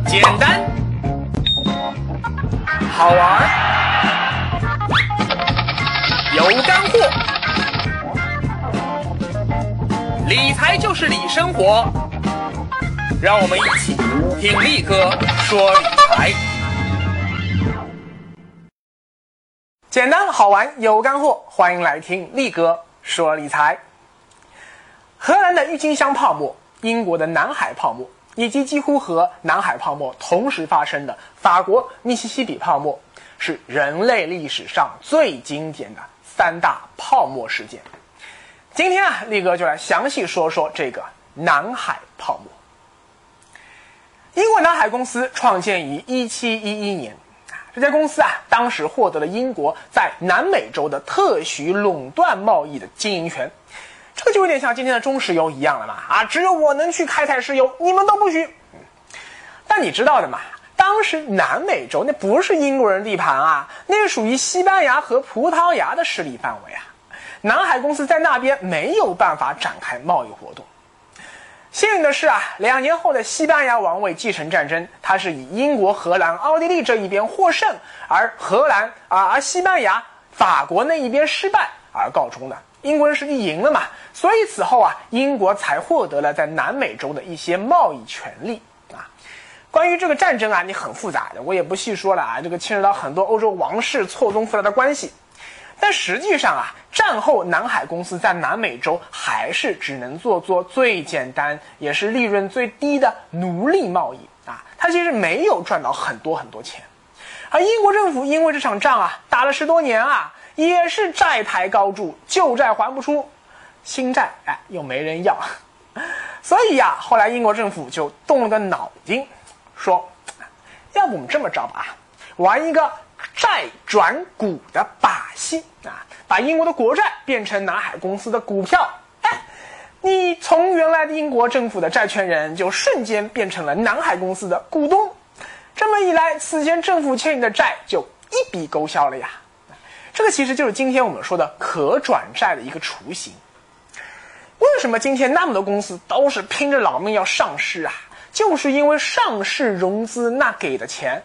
简单，好玩，有干货，理财就是理生活。让我们一起听力哥说理财。简单好玩有干货，欢迎来听力哥说理财。荷兰的郁金香泡沫、英国的南海泡沫，以及几乎和南海泡沫同时发生的法国密西西比泡沫，是人类历史上最经典的三大泡沫事件。今天啊，力哥就来详细说说这个南海泡沫。英国南海公司创建于一七一一年，这家公司啊，当时获得了英国在南美洲的特许垄断贸易的经营权。这个就有点像今天的中石油一样了嘛啊，只有我能去开采石油，你们都不许。但你知道的嘛，当时南美洲那不是英国人地盘啊，那是属于西班牙和葡萄牙的势力范围啊。南海公司在那边没有办法展开贸易活动。幸运的是啊，两年后的西班牙王位继承战争，它是以英国、荷兰、奥地利这一边获胜，而荷兰啊，而西班牙、法国那一边失败而告终的。英国人实际赢了嘛，所以此后啊，英国才获得了在南美洲的一些贸易权利啊。关于这个战争啊，你很复杂的，我也不细说了啊。这个牵扯到很多欧洲王室错综复杂的关系，但实际上啊，战后南海公司在南美洲还是只能做做最简单也是利润最低的奴隶贸易啊，它其实没有赚到很多很多钱，而英国政府因为这场仗啊，打了十多年啊。也是债台高筑，旧债还不出，新债哎又没人要，所以呀，后来英国政府就动了个脑筋，说，要不我们这么着吧，玩一个债转股的把戏啊，把英国的国债变成南海公司的股票，哎，你从原来的英国政府的债权人就瞬间变成了南海公司的股东，这么一来，此前政府欠你的债就一笔勾销了呀。这个其实就是今天我们说的可转债的一个雏形。为什么今天那么多公司都是拼着老命要上市啊？就是因为上市融资那给的钱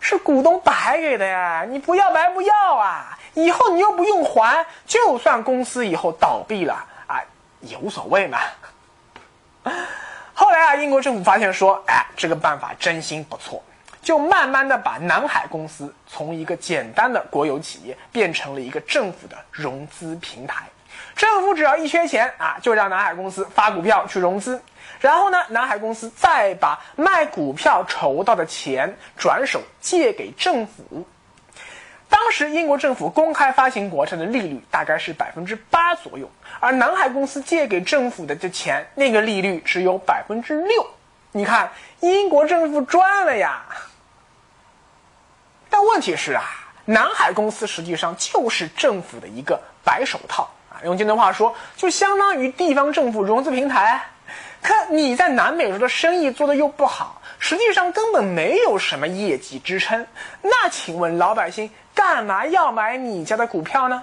是股东白给的呀，你不要白不要啊！以后你又不用还，就算公司以后倒闭了啊，也无所谓嘛。后来啊，英国政府发现说，哎，这个办法真心不错。就慢慢的把南海公司从一个简单的国有企业变成了一个政府的融资平台。政府只要一缺钱啊，就让南海公司发股票去融资，然后呢，南海公司再把卖股票筹到的钱转手借给政府。当时英国政府公开发行国债的利率大概是百分之八左右，而南海公司借给政府的这钱那个利率只有百分之六。你看，英国政府赚了呀。但问题是啊，南海公司实际上就是政府的一个白手套啊，用今天话说，就相当于地方政府融资平台。可你在南美洲的生意做的又不好，实际上根本没有什么业绩支撑。那请问老百姓干嘛要买你家的股票呢？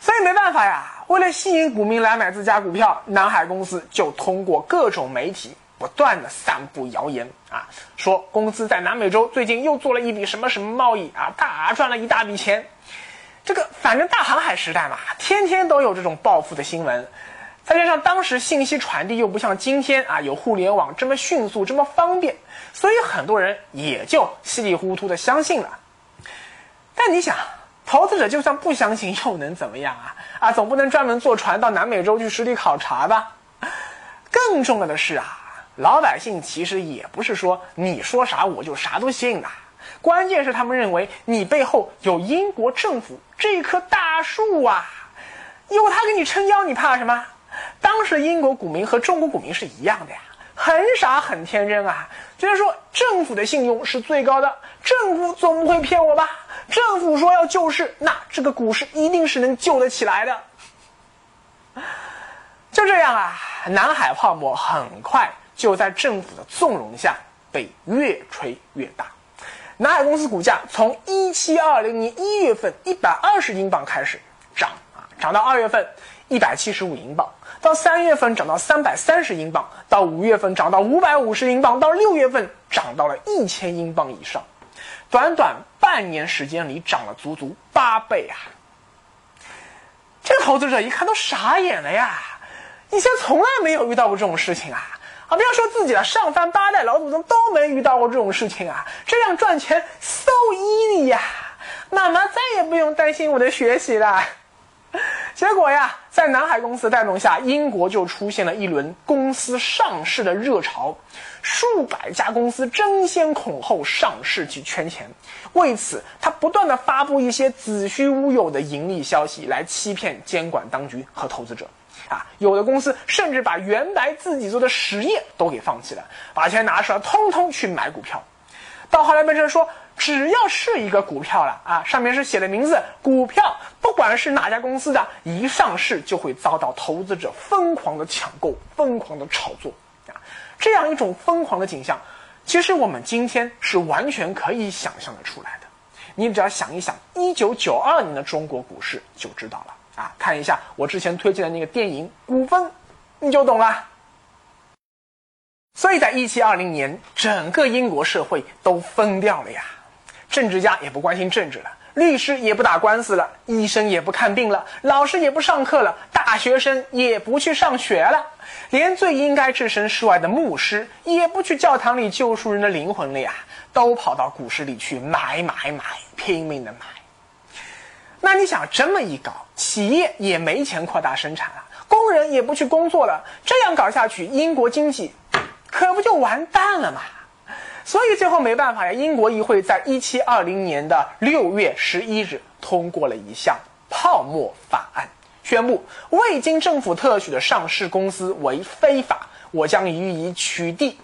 所以没办法呀，为了吸引股民来买自家股票，南海公司就通过各种媒体。不断的散布谣言啊，说公司在南美洲最近又做了一笔什么什么贸易啊，大赚了一大笔钱。这个反正大航海时代嘛，天天都有这种暴富的新闻。再加上当时信息传递又不像今天啊，有互联网这么迅速这么方便，所以很多人也就稀里糊涂的相信了。但你想，投资者就算不相信又能怎么样啊？啊，总不能专门坐船到南美洲去实地考察吧？更重要的是啊。老百姓其实也不是说你说啥我就啥都信的，关键是他们认为你背后有英国政府这棵大树啊，有他给你撑腰，你怕什么？当时英国股民和中国股民是一样的呀，很傻很天真啊，觉得说政府的信用是最高的，政府总不会骗我吧？政府说要救市，那这个股市一定是能救得起来的。就这样啊，南海泡沫很快。就在政府的纵容下，被越吹越大。南海公司股价从一七二零年一月份一百二十英镑开始涨啊，涨到二月份一百七十五英镑，到三月份涨到三百三十英镑，到五月份涨到五百五十英镑，到六月份涨到了一千英镑以上，短短半年时间里涨了足足八倍啊！这个投资者一看都傻眼了呀，以前从来没有遇到过这种事情啊！啊，不要说自己了，上翻八代老祖宗都没遇到过这种事情啊！这样赚钱 so easy 呀！妈妈再也不用担心我的学习了。结果呀，在南海公司带动下，英国就出现了一轮公司上市的热潮，数百家公司争先恐后上市去圈钱。为此，他不断的发布一些子虚乌有的盈利消息，来欺骗监管当局和投资者。啊，有的公司甚至把原来自己做的实业都给放弃了，把钱拿出来，通通去买股票。到后来变成说，只要是一个股票了啊，上面是写的名字，股票不管是哪家公司的，一上市就会遭到投资者疯狂的抢购、疯狂的炒作啊。这样一种疯狂的景象，其实我们今天是完全可以想象的出来的。你只要想一想，一九九二年的中国股市就知道了。啊，看一下我之前推荐的那个电影《股份》，你就懂了。所以在一七二零年，整个英国社会都疯掉了呀，政治家也不关心政治了，律师也不打官司了，医生也不看病了，老师也不上课了，大学生也不去上学了，连最应该置身事外的牧师也不去教堂里救赎人的灵魂了呀，都跑到股市里去买买买，拼命的买。那你想这么一搞，企业也没钱扩大生产了，工人也不去工作了，这样搞下去，英国经济可不就完蛋了吗？所以最后没办法呀，英国议会在一七二零年的六月十一日通过了一项泡沫法案，宣布未经政府特许的上市公司为非法，我将予以取缔。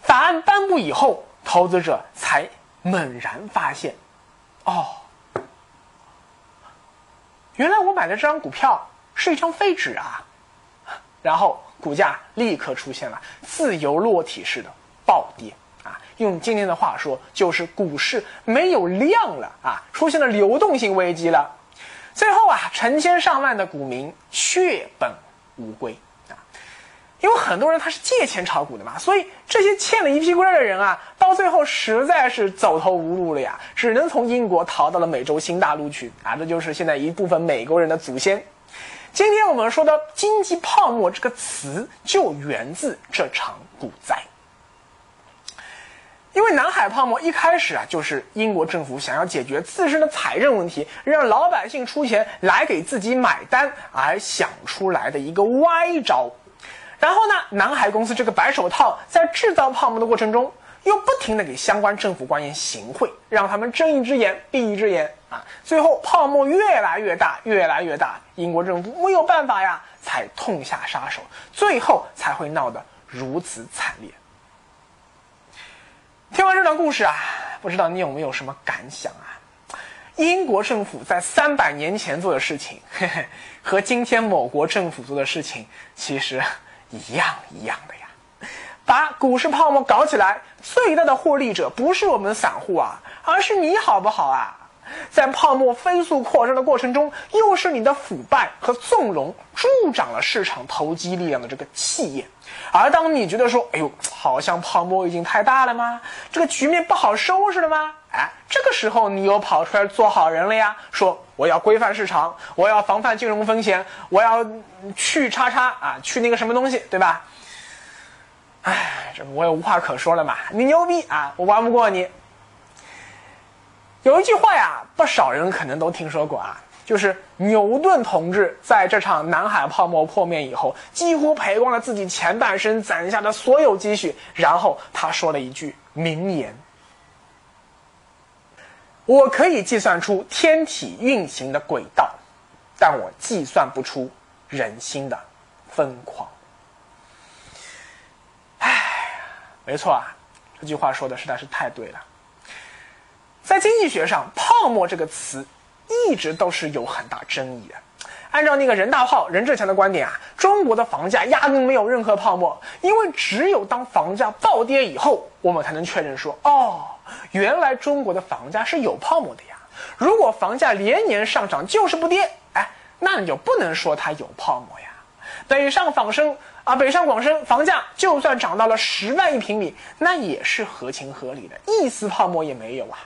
法案颁布以后，投资者才猛然发现，哦。原来我买的这张股票是一张废纸啊，然后股价立刻出现了自由落体式的暴跌啊！用今天的话说，就是股市没有量了啊，出现了流动性危机了。最后啊，成千上万的股民血本无归。因为很多人他是借钱炒股的嘛，所以这些欠了一屁股债的人啊，到最后实在是走投无路了呀，只能从英国逃到了美洲新大陆去啊，这就是现在一部分美国人的祖先。今天我们说的经济泡沫这个词，就源自这场股灾。因为南海泡沫一开始啊，就是英国政府想要解决自身的财政问题，让老百姓出钱来给自己买单而想出来的一个歪招。然后呢，南海公司这个白手套在制造泡沫的过程中，又不停的给相关政府官员行贿，让他们睁一只眼闭一只眼啊！最后泡沫越来越大，越来越大，英国政府没有办法呀，才痛下杀手，最后才会闹得如此惨烈。听完这段故事啊，不知道你有没有什么感想啊？英国政府在三百年前做的事情，嘿嘿，和今天某国政府做的事情，其实。一样一样的呀，把股市泡沫搞起来，最大的获利者不是我们散户啊，而是你好不好啊？在泡沫飞速扩张的过程中，又是你的腐败和纵容助长了市场投机力量的这个气焰。而当你觉得说，哎呦，好像泡沫已经太大了吗？这个局面不好收拾了吗？哎，这个时候你又跑出来做好人了呀，说。我要规范市场，我要防范金融风险，我要去叉叉啊，去那个什么东西，对吧？哎，这我也无话可说了嘛。你牛逼啊，我玩不过你。有一句话呀，不少人可能都听说过啊，就是牛顿同志在这场南海泡沫破灭以后，几乎赔光了自己前半生攒下的所有积蓄，然后他说了一句名言。我可以计算出天体运行的轨道，但我计算不出人心的疯狂。唉，没错啊，这句话说的实在是太对了。在经济学上，“泡沫”这个词一直都是有很大争议的。按照那个任大炮任志强的观点啊，中国的房价压根没有任何泡沫，因为只有当房价暴跌以后，我们才能确认说，哦。原来中国的房价是有泡沫的呀！如果房价连年上涨就是不跌，哎，那你就不能说它有泡沫呀。北上广深啊，北上广深房价就算涨到了十万一平米，那也是合情合理的，一丝泡沫也没有啊。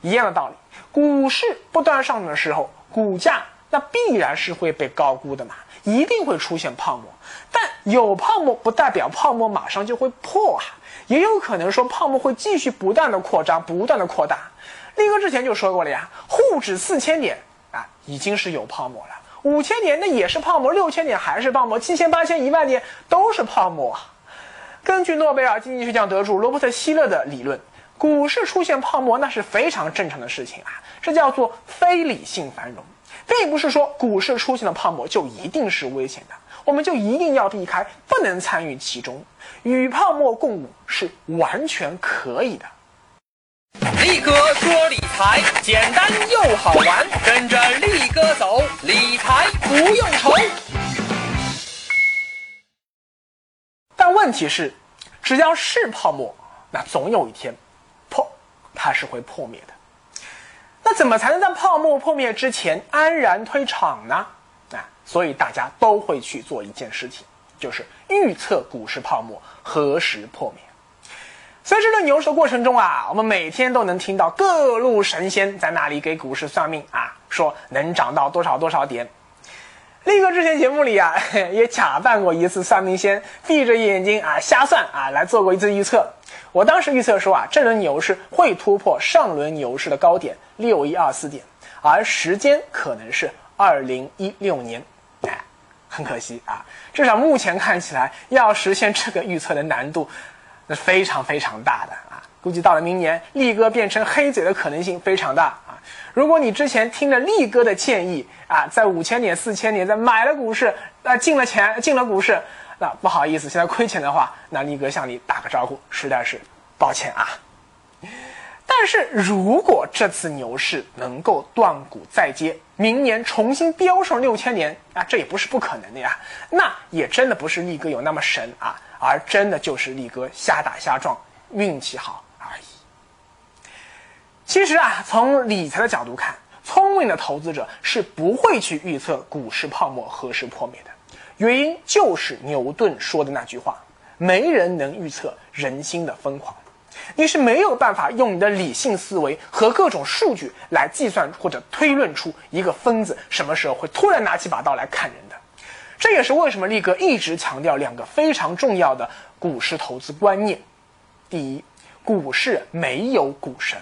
一样的道理，股市不断上涨的时候，股价那必然是会被高估的嘛，一定会出现泡沫。但有泡沫不代表泡沫马上就会破啊，也有可能说泡沫会继续不断的扩张，不断的扩大。力哥之前就说过了呀，沪指四千点啊，已经是有泡沫了。五千点那也是泡沫，六千点还是泡沫，七千、八千、一万点都是泡沫。根据诺贝尔经济学奖得主罗伯特希勒的理论，股市出现泡沫那是非常正常的事情啊，这叫做非理性繁荣，并不是说股市出现了泡沫就一定是危险的，我们就一定要避开，不能参与其中，与泡沫共舞是完全可以的。力哥说理财简单又好玩，跟着力哥走，理财不用愁。但问题是，只要是泡沫，那总有一天，破，它是会破灭的。那怎么才能在泡沫破灭之前安然退场呢？啊，所以大家都会去做一件事情，就是预测股市泡沫何时破灭。所以这牛市的过程中啊，我们每天都能听到各路神仙在那里给股市算命啊，说能涨到多少多少点。力哥之前节目里啊，也假扮过一次算命仙，闭着眼睛啊瞎算啊，来做过一次预测。我当时预测说啊，这轮牛市会突破上轮牛市的高点六一二四点，而时间可能是二零一六年。哎，很可惜啊，至少目前看起来，要实现这个预测的难度。那非常非常大的啊，估计到了明年，力哥变成黑嘴的可能性非常大。如果你之前听了力哥的建议啊，在五千点、四千点，在买了股市，啊进了钱，进了股市，那不好意思，现在亏钱的话，那力哥向你打个招呼，实在是抱歉啊。但是如果这次牛市能够断股再接，明年重新飙上六千点啊，这也不是不可能的呀。那也真的不是力哥有那么神啊。而真的就是力哥瞎打瞎撞，运气好。其实啊，从理财的角度看，聪明的投资者是不会去预测股市泡沫何时破灭的。原因就是牛顿说的那句话：“没人能预测人心的疯狂。”你是没有办法用你的理性思维和各种数据来计算或者推论出一个疯子什么时候会突然拿起把刀来砍人的。这也是为什么力哥一直强调两个非常重要的股市投资观念：第一，股市没有股神，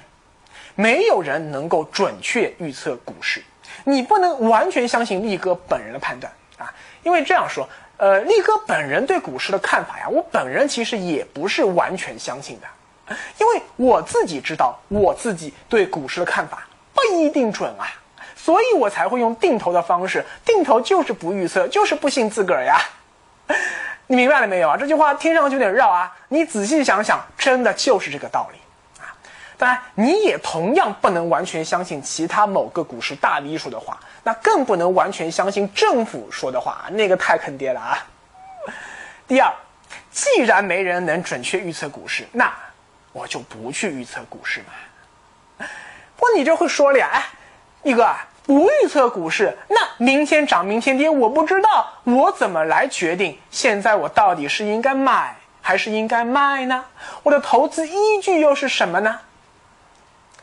没有人能够准确预测股市，你不能完全相信力哥本人的判断啊，因为这样说，呃，力哥本人对股市的看法呀，我本人其实也不是完全相信的，因为我自己知道我自己对股市的看法不一定准啊。所以我才会用定投的方式，定投就是不预测，就是不信自个儿呀。你明白了没有啊？这句话听上去有点绕啊，你仔细想想，真的就是这个道理。当然，你也同样不能完全相信其他某个股市大 V 说的话，那更不能完全相信政府说的话，那个太坑爹了啊。第二，既然没人能准确预测股市，那我就不去预测股市嘛。不过你这会说了呀，哎，一哥。不预测股市，那明天涨明天跌，我不知道，我怎么来决定现在我到底是应该买还是应该卖呢？我的投资依据又是什么呢？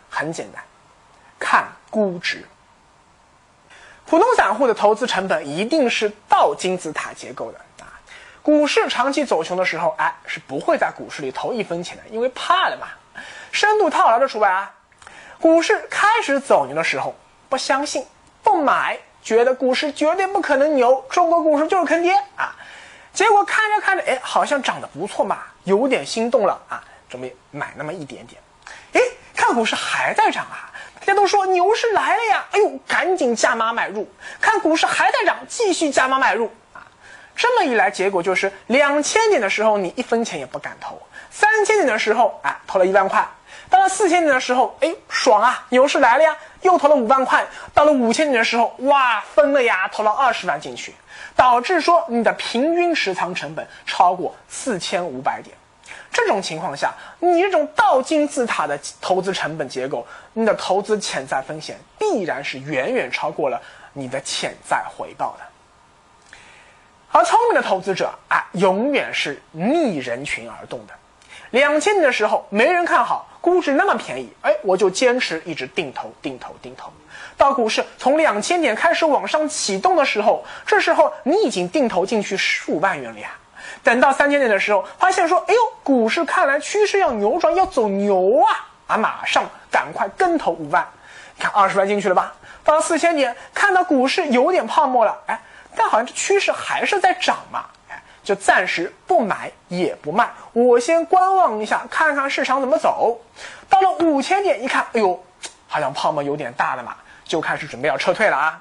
很简单，看估值。普通散户的投资成本一定是倒金字塔结构的啊。股市长期走熊的时候，哎，是不会在股市里投一分钱的，因为怕了嘛。深度套牢的除外啊。股市开始走牛的时候。不相信，不买，觉得股市绝对不可能牛，中国股市就是坑爹啊！结果看着看着，哎，好像涨得不错嘛，有点心动了啊，准备买那么一点点。哎，看股市还在涨啊，大家都说牛市来了呀，哎呦，赶紧加码买入。看股市还在涨，继续加码买入啊。这么一来，结果就是两千点的时候你一分钱也不敢投，三千点的时候啊投了一万块。到了四千点的时候，哎，爽啊！牛市来了呀，又投了五万块。到了五千点的时候，哇，疯了呀，投了二十万进去，导致说你的平均持仓成本超过四千五百点。这种情况下，你这种倒金字塔的投资成本结构，你的投资潜在风险必然是远远超过了你的潜在回报的。而聪明的投资者啊，永远是逆人群而动的。两千年的时候，没人看好，估值那么便宜，哎，我就坚持一直定投、定投、定投。到股市从两千点开始往上启动的时候，这时候你已经定投进去数万元了呀。等到三千点的时候，发现说，哎呦，股市看来趋势要扭转，要走牛啊！啊，马上赶快跟投五万，你看二十万进去了吧？到了四千点，看到股市有点泡沫了，哎。但好像这趋势还是在涨嘛，哎，就暂时不买也不卖，我先观望一下，看看市场怎么走。到了五千点一看，哎呦，好像泡沫有点大了嘛，就开始准备要撤退了啊。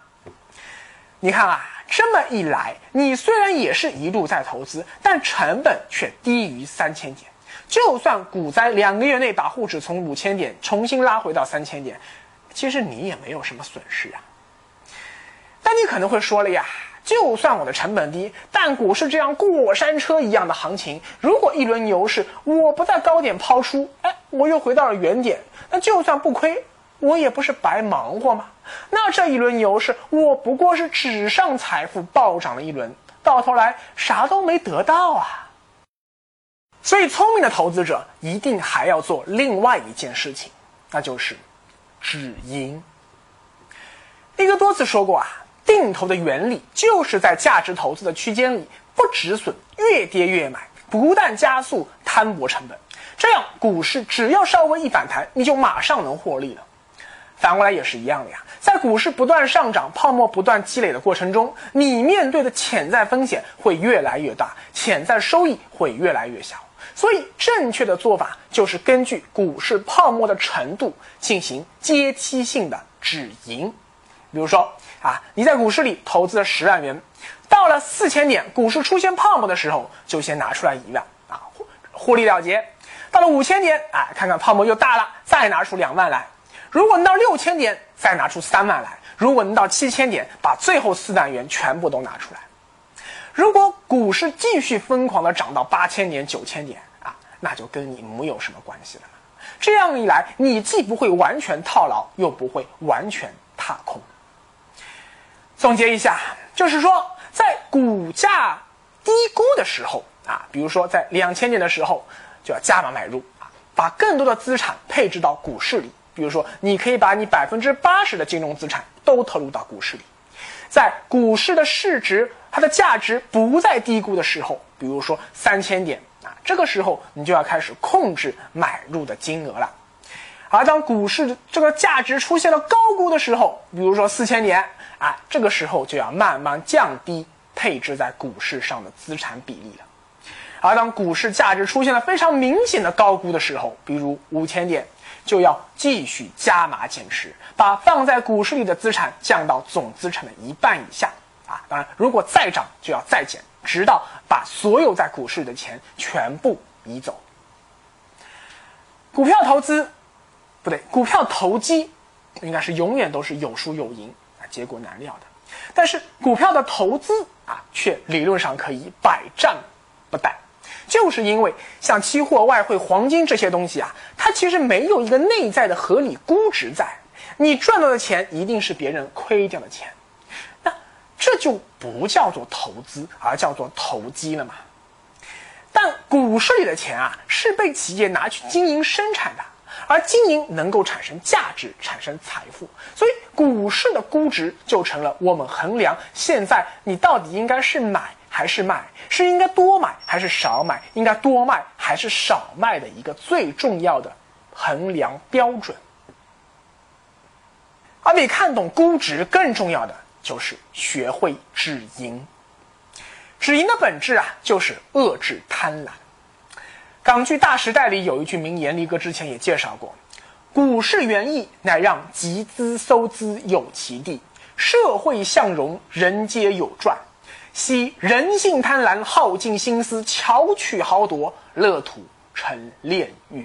你看啊，这么一来，你虽然也是一路在投资，但成本却低于三千点。就算股灾两个月内把沪指从五千点重新拉回到三千点，其实你也没有什么损失啊。但你可能会说了呀。就算我的成本低，但股市这样过山车一样的行情，如果一轮牛市我不在高点抛出，哎，我又回到了原点，那就算不亏，我也不是白忙活吗？那这一轮牛市，我不过是纸上财富暴涨了一轮，到头来啥都没得到啊。所以，聪明的投资者一定还要做另外一件事情，那就是止盈。力哥多次说过啊。定投的原理就是在价值投资的区间里不止损，越跌越买，不但加速摊薄成本，这样股市只要稍微一反弹，你就马上能获利了。反过来也是一样的呀，在股市不断上涨、泡沫不断积累的过程中，你面对的潜在风险会越来越大，潜在收益会越来越小。所以，正确的做法就是根据股市泡沫的程度进行阶梯性的止盈，比如说。啊，你在股市里投资了十万元，到了四千点，股市出现泡沫的时候，就先拿出来一万啊，获获利了结。到了五千点，哎，看看泡沫又大了，再拿出两万来。如果能到六千点，再拿出三万来。如果能到七千点，把最后四万元全部都拿出来。如果股市继续疯狂的涨到八千点、九千点啊，那就跟你没有什么关系了。这样一来，你既不会完全套牢，又不会完全踏空。总结一下，就是说，在股价低估的时候啊，比如说在两千年的时候，就要加码买入啊，把更多的资产配置到股市里。比如说，你可以把你百分之八十的金融资产都投入到股市里。在股市的市值它的价值不再低估的时候，比如说三千点啊，这个时候你就要开始控制买入的金额了。而当股市这个价值出现了高估的时候，比如说四千点。啊，这个时候就要慢慢降低配置在股市上的资产比例了。而当股市价值出现了非常明显的高估的时候，比如五千点，就要继续加码减持，把放在股市里的资产降到总资产的一半以下。啊，当然，如果再涨，就要再减，直到把所有在股市里的钱全部移走。股票投资，不对，股票投机，应该是永远都是有输有赢啊。结果难料的，但是股票的投资啊，却理论上可以百战不殆，就是因为像期货、外汇、黄金这些东西啊，它其实没有一个内在的合理估值在，你赚到的钱一定是别人亏掉的钱，那这就不叫做投资，而叫做投机了嘛。但股市里的钱啊，是被企业拿去经营生产的。而经营能够产生价值、产生财富，所以股市的估值就成了我们衡量现在你到底应该是买还是卖，是应该多买还是少买，应该多卖还是少卖的一个最重要的衡量标准。而比看懂估值更重要的就是学会止盈。止盈的本质啊，就是遏制贪婪。港剧《大时代》里有一句名言，力哥之前也介绍过：“股市原意乃让集资收资有其地，社会向荣，人皆有赚。惜人性贪婪，耗尽心思，巧取豪夺，乐土成炼狱。”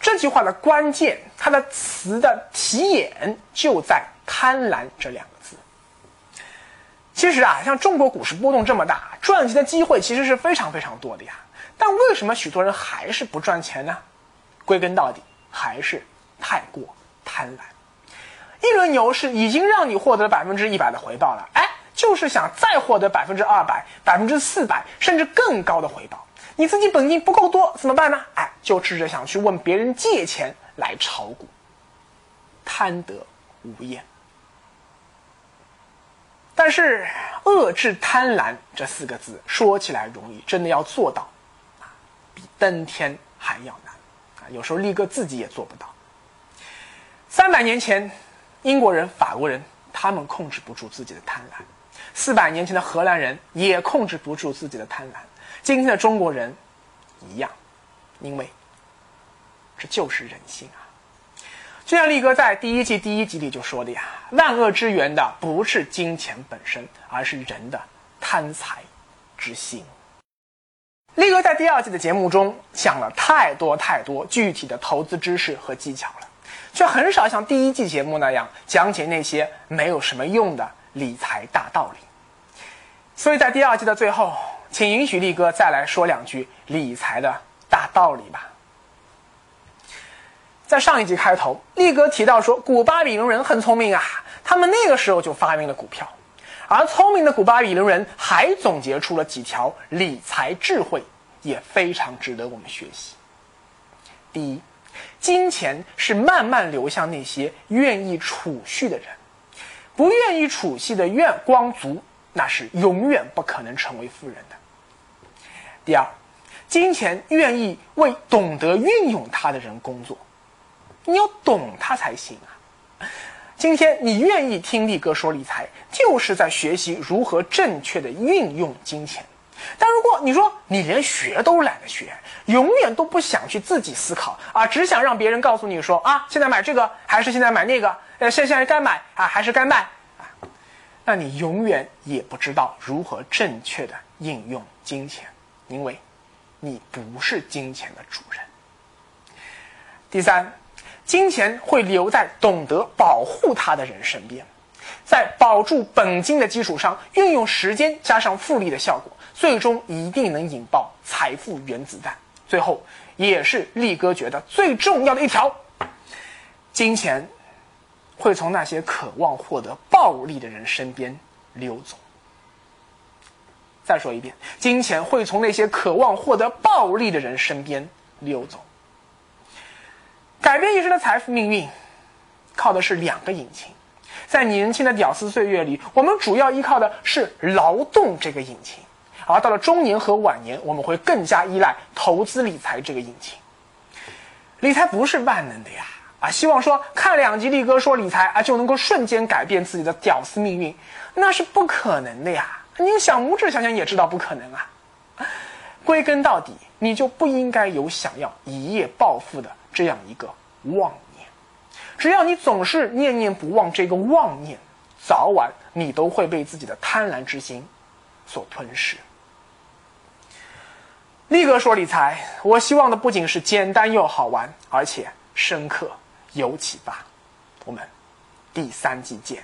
这句话的关键，它的词的题眼就在“贪婪”这两个字。其实啊，像中国股市波动这么大，赚钱的机会其实是非常非常多的呀。但为什么许多人还是不赚钱呢？归根到底还是太过贪婪。一轮牛市已经让你获得了百分之一百的回报了，哎，就是想再获得百分之二百、百分之四百，甚至更高的回报，你自己本金不够多怎么办呢？哎，就试着想去问别人借钱来炒股，贪得无厌。但是遏制贪婪这四个字说起来容易，真的要做到，啊，比登天还要难啊！有时候力哥自己也做不到。三百年前，英国人、法国人他们控制不住自己的贪婪；四百年前的荷兰人也控制不住自己的贪婪。今天的中国人一样，因为这就是人性啊！就像力哥在第一季第一集里就说的呀：“万恶之源的不是金钱本身，而是人的贪财之心。”力哥在第二季的节目中讲了太多太多具体的投资知识和技巧了。却很少像第一季节目那样讲解那些没有什么用的理财大道理，所以在第二季的最后，请允许力哥再来说两句理财的大道理吧。在上一集开头，力哥提到说，古巴比伦人很聪明啊，他们那个时候就发明了股票，而聪明的古巴比伦人还总结出了几条理财智慧，也非常值得我们学习。第一。金钱是慢慢流向那些愿意储蓄的人，不愿意储蓄的愿光足，那是永远不可能成为富人的。第二，金钱愿意为懂得运用它的人工作，你要懂它才行啊。今天你愿意听力哥说理财，就是在学习如何正确的运用金钱。但如果你说你连学都懒得学，永远都不想去自己思考啊，只想让别人告诉你说啊，现在买这个还是现在买那个？呃，现现在该买啊还是该卖啊？那你永远也不知道如何正确的应用金钱，因为，你不是金钱的主人。第三，金钱会留在懂得保护它的人身边，在保住本金的基础上，运用时间加上复利的效果。最终一定能引爆财富原子弹。最后，也是力哥觉得最重要的一条：金钱会从那些渴望获得暴利的人身边溜走。再说一遍，金钱会从那些渴望获得暴利的人身边溜走。改变一生的财富命运，靠的是两个引擎。在年轻的屌丝岁月里，我们主要依靠的是劳动这个引擎。而到了中年和晚年，我们会更加依赖投资理财这个引擎。理财不是万能的呀！啊，希望说看两集力哥说理财啊，就能够瞬间改变自己的屌丝命运，那是不可能的呀！你用小拇指想想也知道不可能啊。归根到底，你就不应该有想要一夜暴富的这样一个妄念。只要你总是念念不忘这个妄念，早晚你都会被自己的贪婪之心所吞噬。力哥说理财，我希望的不仅是简单又好玩，而且深刻有启发。我们第三季见。